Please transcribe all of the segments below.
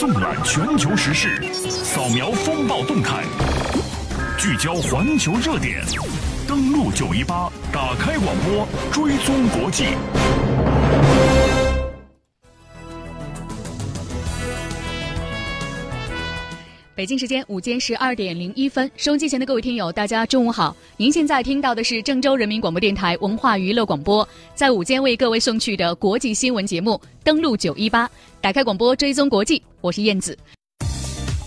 纵览全球时事，扫描风暴动态，聚焦环球热点。登录九一八，打开广播，追踪国际。北京时间午间十二点零一分，收音机前的各位听友，大家中午好。您现在听到的是郑州人民广播电台文化娱乐广播，在午间为各位送去的国际新闻节目。登录九一八，打开广播，追踪国际。我是燕子。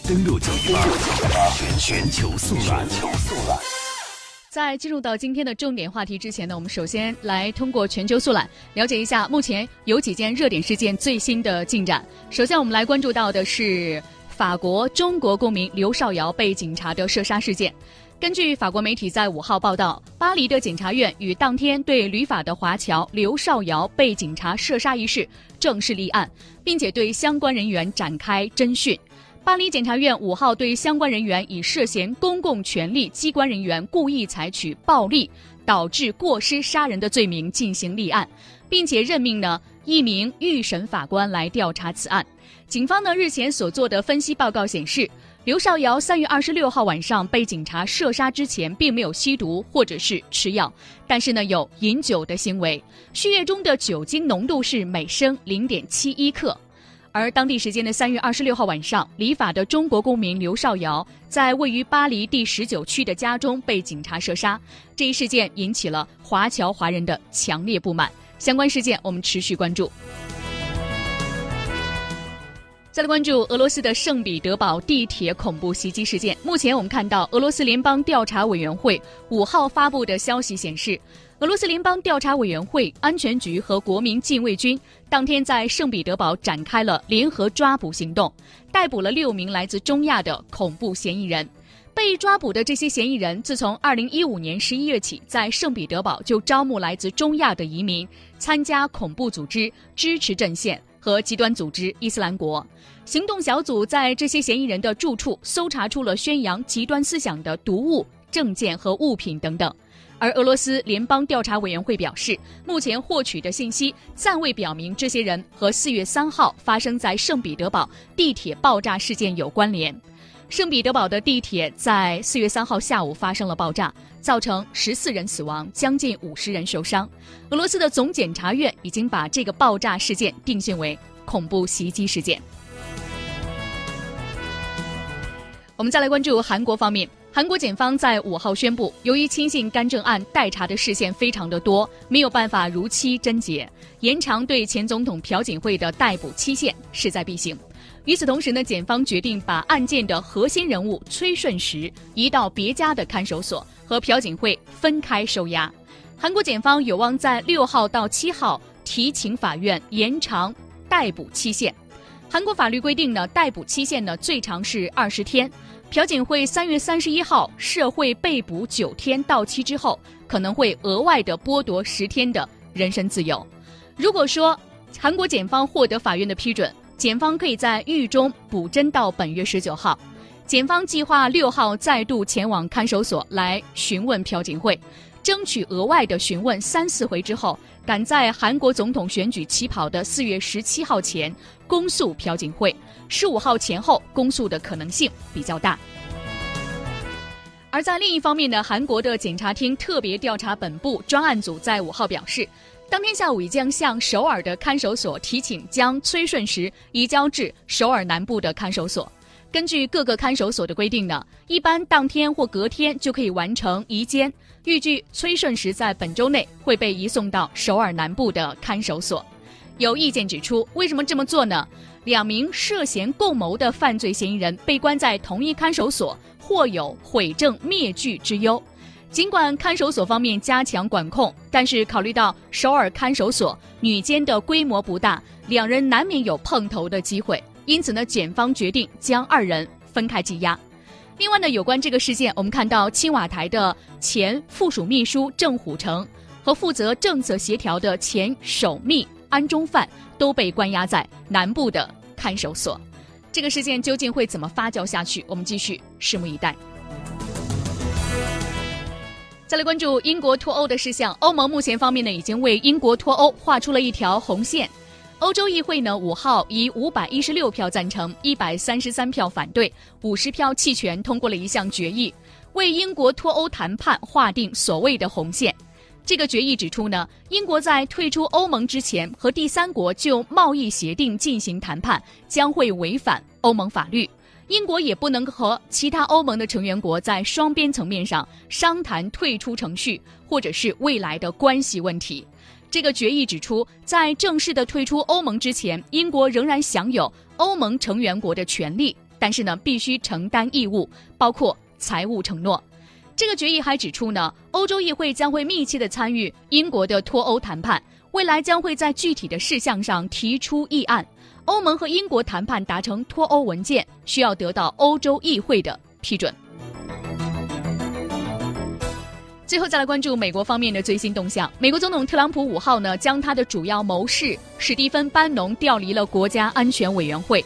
登录九一八，全全球速览。在进入到今天的重点话题之前呢，我们首先来通过全球速览了解一下目前有几件热点事件最新的进展。首先，我们来关注到的是法国中国公民刘少尧被警察的射杀事件。根据法国媒体在五号报道，巴黎的检察院与当天对旅法的华侨刘少尧被警察射杀一事正式立案，并且对相关人员展开侦讯。巴黎检察院五号对相关人员以涉嫌公共权力机关人员故意采取暴力导致过失杀人的罪名进行立案，并且任命呢一名预审法官来调查此案。警方呢日前所做的分析报告显示，刘少尧三月二十六号晚上被警察射杀之前，并没有吸毒或者是吃药，但是呢有饮酒的行为，血液中的酒精浓度是每升零点七一克。而当地时间的三月二十六号晚上，理法的中国公民刘少尧在位于巴黎第十九区的家中被警察射杀。这一事件引起了华侨华人的强烈不满。相关事件我们持续关注。再来关注俄罗斯的圣彼得堡地铁恐怖袭击事件。目前我们看到，俄罗斯联邦调查委员会五号发布的消息显示。俄罗斯联邦调查委员会、安全局和国民禁卫军当天在圣彼得堡展开了联合抓捕行动，逮捕了六名来自中亚的恐怖嫌疑人。被抓捕的这些嫌疑人，自从2015年11月起，在圣彼得堡就招募来自中亚的移民参加恐怖组织支持阵线和极端组织伊斯兰国。行动小组在这些嫌疑人的住处搜查出了宣扬极端思想的毒物、证件和物品等等。而俄罗斯联邦调查委员会表示，目前获取的信息暂未表明这些人和四月三号发生在圣彼得堡地铁爆炸事件有关联。圣彼得堡的地铁在四月三号下午发生了爆炸，造成十四人死亡，将近五十人受伤。俄罗斯的总检察院已经把这个爆炸事件定性为恐怖袭击事件。我们再来关注韩国方面。韩国检方在五号宣布，由于亲信干政案待查的事件非常的多，没有办法如期侦结，延长对前总统朴槿惠的逮捕期限势在必行。与此同时呢，检方决定把案件的核心人物崔顺实移到别家的看守所，和朴槿惠分开收押。韩国检方有望在六号到七号提请法院延长逮捕期限。韩国法律规定呢，逮捕期限呢最长是二十天。朴槿惠三月三十一号社会被捕九天到期之后，可能会额外的剥夺十天的人身自由。如果说韩国检方获得法院的批准，检方可以在狱中补侦到本月十九号。检方计划六号再度前往看守所来询问朴槿惠，争取额外的询问三四回之后，赶在韩国总统选举起跑的四月十七号前公诉朴槿惠。十五号前后公诉的可能性比较大。而在另一方面呢，韩国的检察厅特别调查本部专案组在五号表示，当天下午已将向首尔的看守所提请将崔顺实移交至首尔南部的看守所。根据各个看守所的规定呢，一般当天或隔天就可以完成移监。预计崔顺实在本周内会被移送到首尔南部的看守所。有意见指出，为什么这么做呢？两名涉嫌共谋的犯罪嫌疑人被关在同一看守所，或有毁证灭据之忧。尽管看守所方面加强管控，但是考虑到首尔看守所女监的规模不大，两人难免有碰头的机会。因此呢，检方决定将二人分开羁押。另外呢，有关这个事件，我们看到青瓦台的前附属秘书郑虎成和负责政策协调的前首秘安中范。都被关押在南部的看守所，这个事件究竟会怎么发酵下去？我们继续拭目以待。再来关注英国脱欧的事项，欧盟目前方面呢，已经为英国脱欧画出了一条红线。欧洲议会呢，五号以五百一十六票赞成、一百三十三票反对、五十票弃权通过了一项决议，为英国脱欧谈判划定所谓的红线。这个决议指出呢，英国在退出欧盟之前和第三国就贸易协定进行谈判，将会违反欧盟法律。英国也不能和其他欧盟的成员国在双边层面上商谈退出程序或者是未来的关系问题。这个决议指出，在正式的退出欧盟之前，英国仍然享有欧盟成员国的权利，但是呢，必须承担义务，包括财务承诺。这个决议还指出呢，欧洲议会将会密切的参与英国的脱欧谈判，未来将会在具体的事项上提出议案。欧盟和英国谈判达成脱欧文件，需要得到欧洲议会的批准。最后再来关注美国方面的最新动向。美国总统特朗普五号呢，将他的主要谋士史蒂芬·班农调离了国家安全委员会。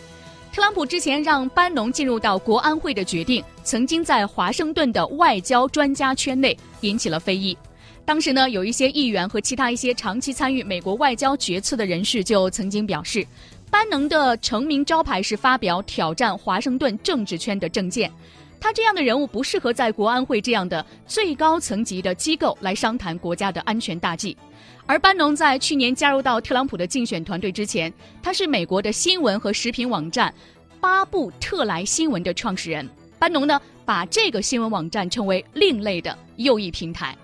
特朗普之前让班农进入到国安会的决定，曾经在华盛顿的外交专家圈内引起了非议。当时呢，有一些议员和其他一些长期参与美国外交决策的人士就曾经表示，班农的成名招牌是发表挑战华盛顿政治圈的政见。他这样的人物不适合在国安会这样的最高层级的机构来商谈国家的安全大计。而班农在去年加入到特朗普的竞选团队之前，他是美国的新闻和食品网站巴布特莱新闻的创始人。班农呢，把这个新闻网站称为另类的右翼平台。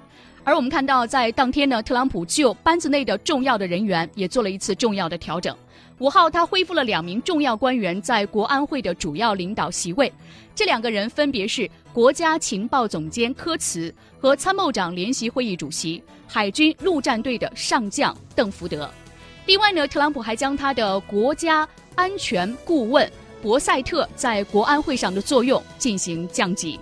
而我们看到，在当天呢，特朗普就班子内的重要的人员也做了一次重要的调整。五号，他恢复了两名重要官员在国安会的主要领导席位，这两个人分别是国家情报总监科茨和参谋长联席会议主席、海军陆战队的上将邓福德。另外呢，特朗普还将他的国家安全顾问博塞特在国安会上的作用进行降级。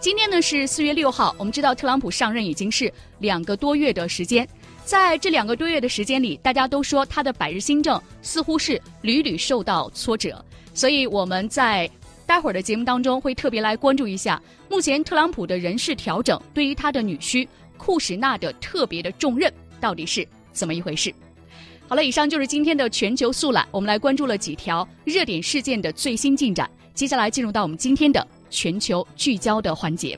今天呢是四月六号，我们知道特朗普上任已经是两个多月的时间，在这两个多月的时间里，大家都说他的百日新政似乎是屡屡受到挫折，所以我们在待会儿的节目当中会特别来关注一下目前特朗普的人事调整对于他的女婿库什纳的特别的重任到底是怎么一回事。好了，以上就是今天的全球速览，我们来关注了几条热点事件的最新进展，接下来进入到我们今天的。全球聚焦的环节。